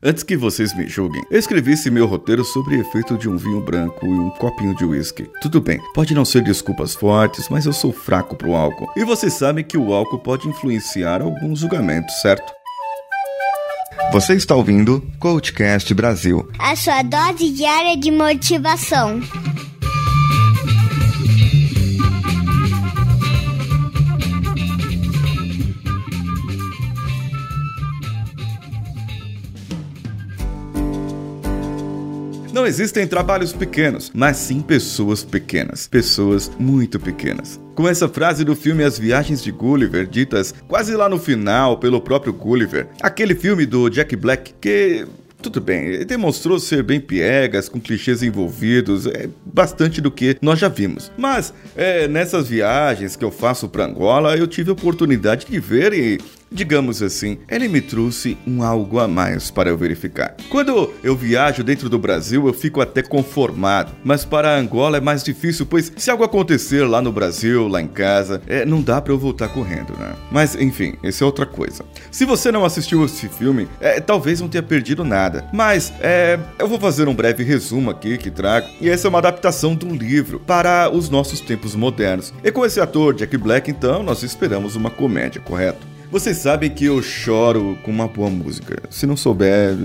Antes que vocês me julguem, eu escrevi esse meu roteiro sobre o efeito de um vinho branco e um copinho de uísque. Tudo bem, pode não ser desculpas fortes, mas eu sou fraco pro álcool. E vocês sabem que o álcool pode influenciar alguns julgamentos, certo? Você está ouvindo Coachcast Brasil. A sua dose diária de motivação. Não existem trabalhos pequenos, mas sim pessoas pequenas. Pessoas muito pequenas. Com essa frase do filme As Viagens de Gulliver, ditas quase lá no final pelo próprio Gulliver, aquele filme do Jack Black que tudo bem, ele demonstrou ser bem piegas, com clichês envolvidos, é bastante do que nós já vimos. Mas é, nessas viagens que eu faço para Angola, eu tive a oportunidade de ver e Digamos assim, ele me trouxe um algo a mais para eu verificar. Quando eu viajo dentro do Brasil, eu fico até conformado, mas para Angola é mais difícil, pois se algo acontecer lá no Brasil, lá em casa, é, não dá para eu voltar correndo, né? Mas enfim, isso é outra coisa. Se você não assistiu esse filme, é, talvez não tenha perdido nada, mas é, eu vou fazer um breve resumo aqui que trago, e essa é uma adaptação de um livro para os nossos tempos modernos. E com esse ator Jack Black, então, nós esperamos uma comédia, correto? Vocês sabem que eu choro com uma boa música. Se não souber,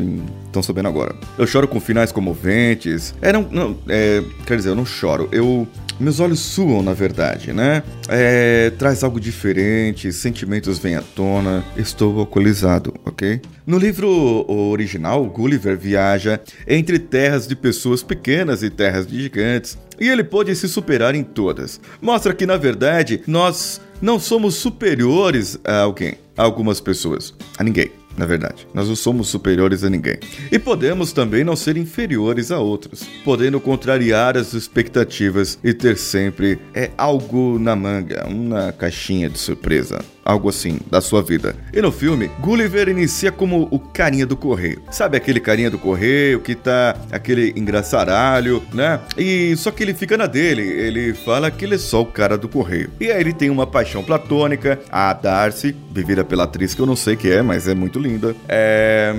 estão sabendo agora. Eu choro com finais comoventes. É, não, não é, quer dizer, eu não choro. Eu meus olhos suam, na verdade, né? É, traz algo diferente, sentimentos vêm à tona, estou alcoolizado, ok? No livro original, Gulliver viaja entre terras de pessoas pequenas e terras de gigantes, e ele pôde se superar em todas. Mostra que, na verdade, nós não somos superiores a alguém, a algumas pessoas, a ninguém. Na verdade, nós não somos superiores a ninguém. E podemos também não ser inferiores a outros, podendo contrariar as expectativas e ter sempre é algo na manga, uma caixinha de surpresa algo assim, da sua vida. E no filme, Gulliver inicia como o carinha do correio. Sabe aquele carinha do correio que tá aquele engraçaralho, né? E só que ele fica na dele, ele fala que ele é só o cara do correio. E aí ele tem uma paixão platônica, a Darcy, vivida pela atriz que eu não sei que é, mas é muito linda. É.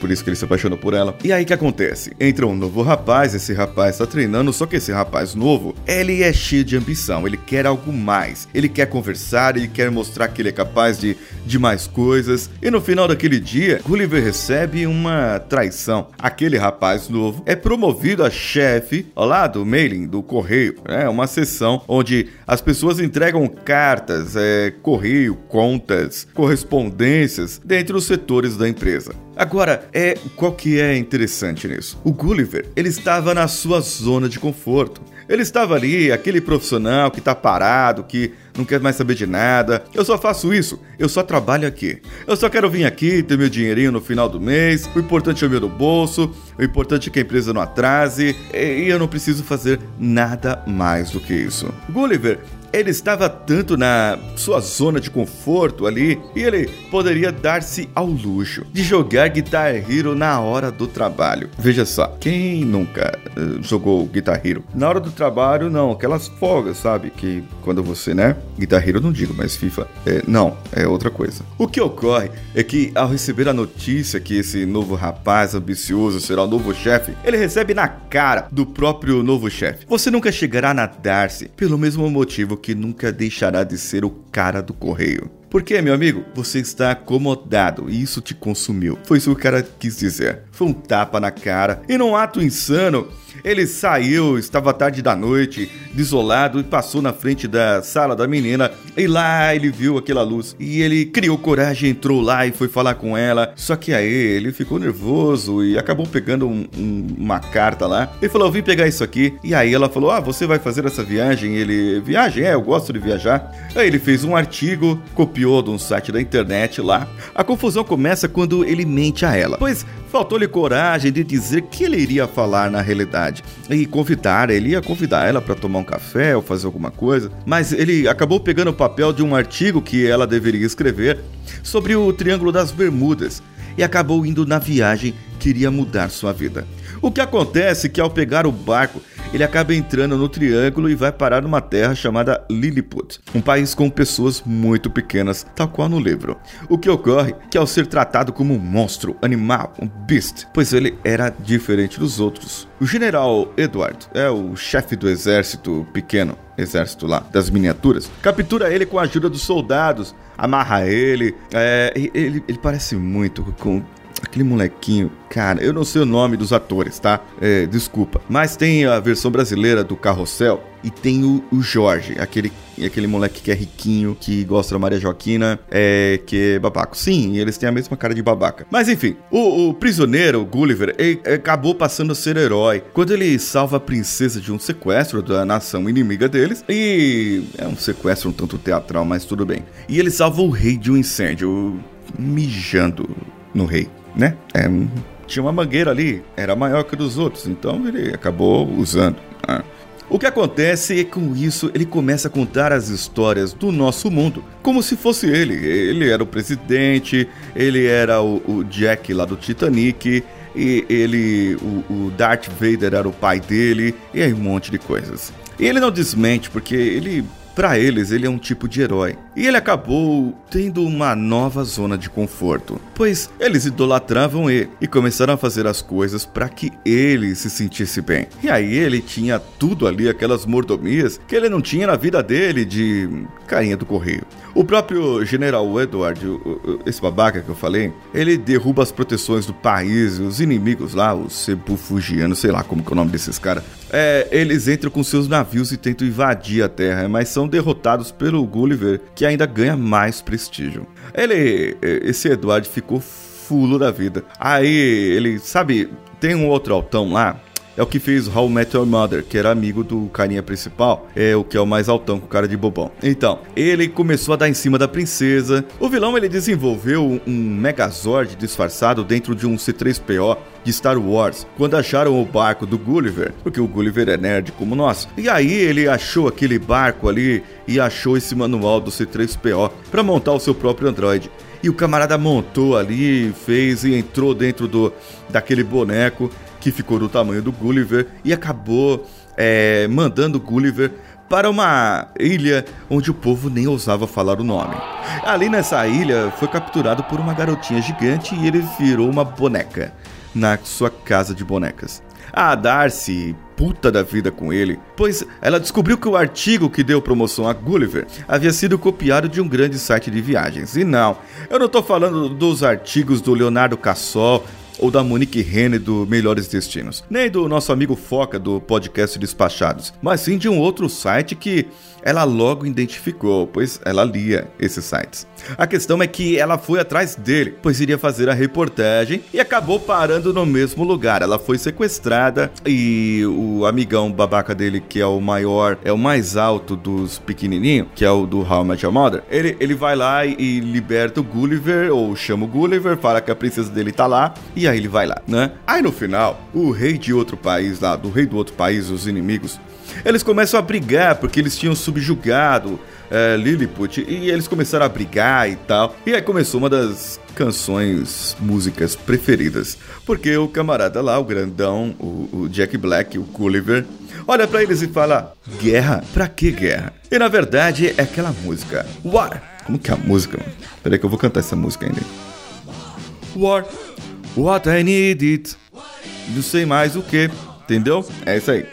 Por isso que ele se apaixonou por ela. E aí que acontece? Entra um novo rapaz, esse rapaz tá treinando, só que esse rapaz novo, ele é cheio de ambição, ele quer algo mais. Ele quer conversar, ele quer mostrar que ele é capaz de, de mais coisas. E no final daquele dia, Gulliver recebe uma traição. Aquele rapaz novo é promovido a chefe lá do mailing, do correio. É uma sessão onde as pessoas entregam cartas, é, correio, contas, correspondências dentre os setores da empresa. Agora, é qual que é interessante nisso? O Gulliver, ele estava na sua zona de conforto. Ele estava ali, aquele profissional que está parado, que não quer mais saber de nada. Eu só faço isso, eu só trabalho aqui. Eu só quero vir aqui, ter meu dinheirinho no final do mês. O importante é o meu bolso, o importante é que a empresa não atrase, e eu não preciso fazer nada mais do que isso. Gulliver ele estava tanto na sua zona de conforto ali e ele poderia dar-se ao luxo de jogar Guitar Hero na hora do trabalho. Veja só, quem nunca uh, jogou Guitar Hero? Na hora do trabalho, não, aquelas folgas, sabe? Que quando você, né? Guitar Hero não digo, mas FIFA. É, não, é outra coisa. O que ocorre é que ao receber a notícia que esse novo rapaz ambicioso será o novo chefe, ele recebe na cara do próprio novo chefe. Você nunca chegará a nadar-se pelo mesmo motivo que nunca deixará de ser o cara do correio. Porque, meu amigo, você está acomodado e isso te consumiu. Foi isso que o cara quis dizer. Foi um tapa na cara. E num ato insano, ele saiu, estava tarde da noite, desolado, e passou na frente da sala da menina. E lá ele viu aquela luz. E ele criou coragem, entrou lá e foi falar com ela. Só que aí ele ficou nervoso e acabou pegando um, um, uma carta lá. Ele falou: vim pegar isso aqui. E aí ela falou: Ah, você vai fazer essa viagem? Ele, viagem? É, eu gosto de viajar. Aí ele fez um artigo, copiou de um site da internet lá. A confusão começa quando ele mente a ela. Pois faltou-lhe coragem de dizer que ele iria falar na realidade e convidar, ele ia convidar ela para tomar um café ou fazer alguma coisa, mas ele acabou pegando o papel de um artigo que ela deveria escrever sobre o Triângulo das Bermudas e acabou indo na viagem que iria mudar sua vida. O que acontece é que ao pegar o barco ele acaba entrando no triângulo e vai parar numa terra chamada Lilliput, um país com pessoas muito pequenas, tal qual no livro. O que ocorre que ao ser tratado como um monstro, animal, um beast, pois ele era diferente dos outros. O general Edward é o chefe do exército pequeno, exército lá das miniaturas, captura ele com a ajuda dos soldados, amarra ele, é, ele, ele parece muito com aquele molequinho, cara, eu não sei o nome dos atores, tá? É, desculpa. Mas tem a versão brasileira do Carrossel e tem o, o Jorge, aquele, aquele moleque que é riquinho, que gosta da Maria Joaquina, é, que é babaco. Sim, eles têm a mesma cara de babaca. Mas enfim, o, o prisioneiro, o Gulliver, ele acabou passando a ser herói quando ele salva a princesa de um sequestro da nação inimiga deles. E é um sequestro um tanto teatral, mas tudo bem. E ele salva o rei de um incêndio, mijando no rei né? É, tinha uma mangueira ali, era maior que a dos outros, então ele acabou usando. Né? O que acontece é que com isso ele começa a contar as histórias do nosso mundo como se fosse ele. Ele era o presidente, ele era o, o Jack lá do Titanic, e ele, o, o Darth Vader era o pai dele, e aí um monte de coisas. E ele não desmente porque ele para eles, ele é um tipo de herói. E ele acabou tendo uma nova zona de conforto, pois eles idolatravam ele e começaram a fazer as coisas para que ele se sentisse bem. E aí ele tinha tudo ali, aquelas mordomias que ele não tinha na vida dele de carinha do correio. O próprio general Edward, esse babaca que eu falei, ele derruba as proteções do país, os inimigos lá, os sebufugianos, sei lá como é o nome desses caras. É, eles entram com seus navios e tentam invadir a Terra, mas são derrotados pelo Gulliver, que ainda ganha mais prestígio. Ele, esse Edward ficou fulo da vida. Aí ele, sabe, tem um outro altão lá é o que fez How Met Your Mother, que era amigo do carinha principal, é o que é o mais altão com cara de bobão. Então, ele começou a dar em cima da princesa. O vilão ele desenvolveu um Megazord disfarçado dentro de um C3PO de Star Wars, quando acharam o barco do Gulliver, porque o Gulliver é nerd como nós. E aí ele achou aquele barco ali e achou esse manual do C3PO para montar o seu próprio androide. E o camarada montou ali, fez e entrou dentro do daquele boneco que ficou do tamanho do Gulliver e acabou é, mandando Gulliver para uma ilha onde o povo nem ousava falar o nome. Ali nessa ilha foi capturado por uma garotinha gigante e ele virou uma boneca na sua casa de bonecas. A Darcy, puta da vida com ele, pois ela descobriu que o artigo que deu promoção a Gulliver havia sido copiado de um grande site de viagens. E não, eu não estou falando dos artigos do Leonardo Cassol ou da Monique Rene do Melhores Destinos, nem do nosso amigo Foca do podcast Despachados, mas sim de um outro site que ela logo identificou, pois ela lia esses sites. A questão é que ela foi atrás dele, pois iria fazer a reportagem e acabou parando no mesmo lugar. Ela foi sequestrada e o amigão babaca dele, que é o maior, é o mais alto dos pequenininhos, que é o do How I Your Mother, ele, ele vai lá e, liberta o Gulliver, ou chama o Gulliver, fala que a princesa dele tá lá, e aí ele vai lá, né? Aí no final, o rei de outro país lá, do rei do outro país, os inimigos, eles começam a brigar porque eles tinham subjugado é, Lilliput e eles começaram a brigar e tal. E aí começou uma das canções, músicas preferidas. Porque o camarada lá, o grandão, o, o Jack Black, o Gulliver, olha para eles e fala: Guerra? Pra que guerra? E na verdade é aquela música. War. Como que é a música? Peraí que eu vou cantar essa música ainda. War. What I need it. Não sei mais o que. Entendeu? É isso aí.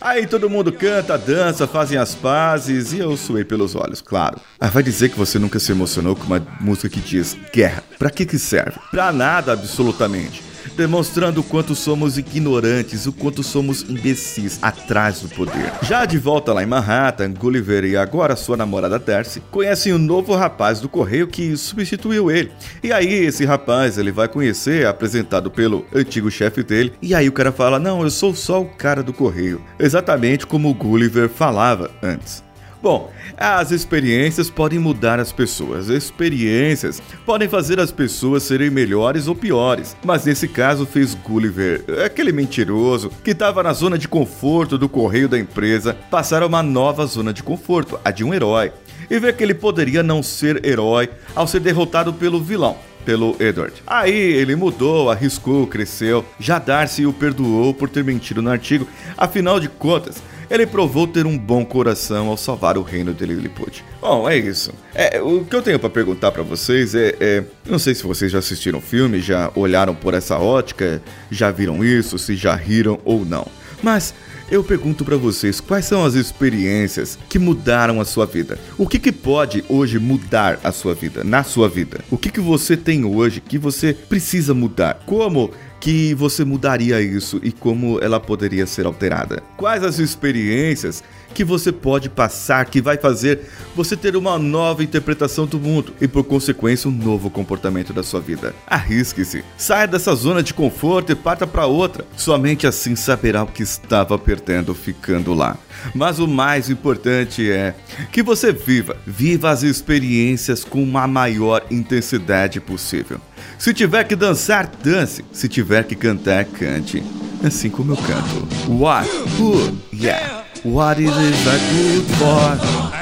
Aí todo mundo canta, dança, fazem as pazes e eu suei pelos olhos, claro. Ah, vai dizer que você nunca se emocionou com uma música que diz guerra. Pra que que serve? Pra nada, absolutamente demonstrando o quanto somos ignorantes, o quanto somos imbecis atrás do poder. Já de volta lá em Manhattan, Gulliver e agora sua namorada Darcy conhecem o um novo rapaz do correio que substituiu ele. E aí esse rapaz ele vai conhecer, apresentado pelo antigo chefe dele, e aí o cara fala: "Não, eu sou só o cara do correio", exatamente como o Gulliver falava antes. Bom, as experiências podem mudar as pessoas, experiências podem fazer as pessoas serem melhores ou piores, mas nesse caso fez Gulliver, aquele mentiroso que estava na zona de conforto do correio da empresa, passar a uma nova zona de conforto, a de um herói, e ver que ele poderia não ser herói ao ser derrotado pelo vilão. pelo Edward. Aí ele mudou, arriscou, cresceu. Já Darcy o perdoou por ter mentido no artigo. Afinal de contas, ele provou ter um bom coração ao salvar o reino de Lilliput. Bom, é isso. É, o que eu tenho para perguntar para vocês é, é, não sei se vocês já assistiram o filme, já olharam por essa ótica, já viram isso, se já riram ou não. Mas eu pergunto para vocês quais são as experiências que mudaram a sua vida. O que, que pode hoje mudar a sua vida, na sua vida? O que, que você tem hoje que você precisa mudar? Como que você mudaria isso e como ela poderia ser alterada? Quais as experiências que você pode passar que vai fazer você ter uma nova interpretação do mundo e, por consequência, um novo comportamento da sua vida. Arrisque-se, saia dessa zona de conforto e parta para outra. Somente assim saberá o que estava perdendo ficando lá. Mas o mais importante é que você viva, viva as experiências com a maior intensidade possível. Se tiver que dançar, dance. Se tiver que cantar, cante. Assim como eu canto. What? Who? Yeah. What is it that good for?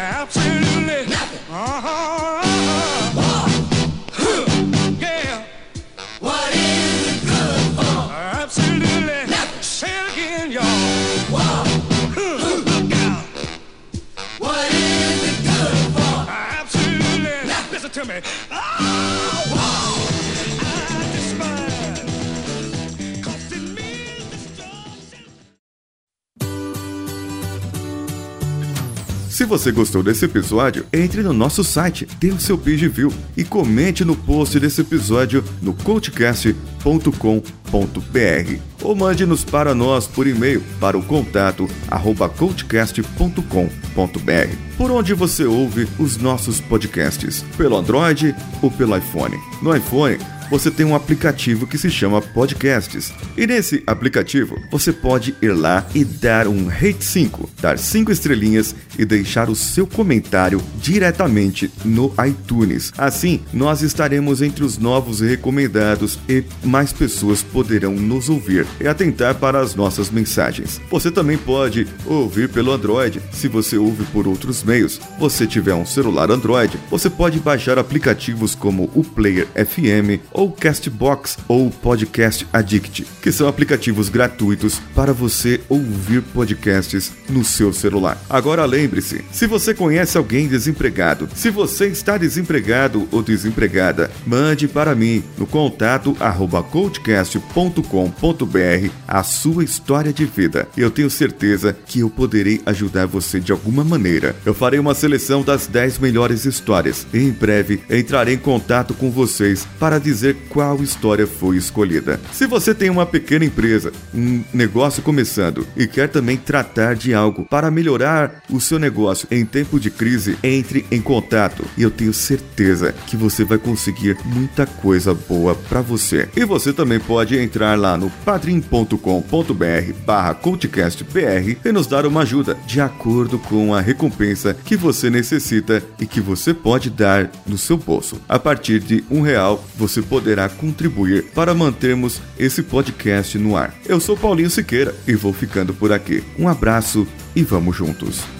Se você gostou desse episódio, entre no nosso site, dê o seu page view e comente no post desse episódio no coachcast.com.br ou mande-nos para nós por e-mail para o contato arroba coachcast.com.br por onde você ouve os nossos podcasts, pelo Android ou pelo iPhone. No iPhone, você tem um aplicativo que se chama Podcasts. E nesse aplicativo, você pode ir lá e dar um rate 5, dar 5 estrelinhas e deixar o seu comentário diretamente no iTunes. Assim, nós estaremos entre os novos recomendados e mais pessoas poderão nos ouvir e atentar para as nossas mensagens. Você também pode ouvir pelo Android, se você ouve por outros meios. Você tiver um celular Android, você pode baixar aplicativos como o Player FM ou Castbox ou Podcast Addict, que são aplicativos gratuitos para você ouvir podcasts no seu celular. Agora lembre-se, se você conhece alguém desempregado, se você está desempregado ou desempregada, mande para mim no contato arroba coachcast.com.br a sua história de vida. Eu tenho certeza que eu poderei ajudar você de alguma maneira. Eu farei uma seleção das 10 melhores histórias e em breve entrarei em contato com vocês para dizer dizer qual história foi escolhida. Se você tem uma pequena empresa, um negócio começando e quer também tratar de algo para melhorar o seu negócio em tempo de crise, entre em contato e eu tenho certeza que você vai conseguir muita coisa boa para você. E você também pode entrar lá no padrim.com.br barra cultcastbr e nos dar uma ajuda de acordo com a recompensa que você necessita e que você pode dar no seu bolso. A partir de um real, você poderá contribuir para mantermos esse podcast no ar. Eu sou Paulinho Siqueira e vou ficando por aqui. Um abraço e vamos juntos.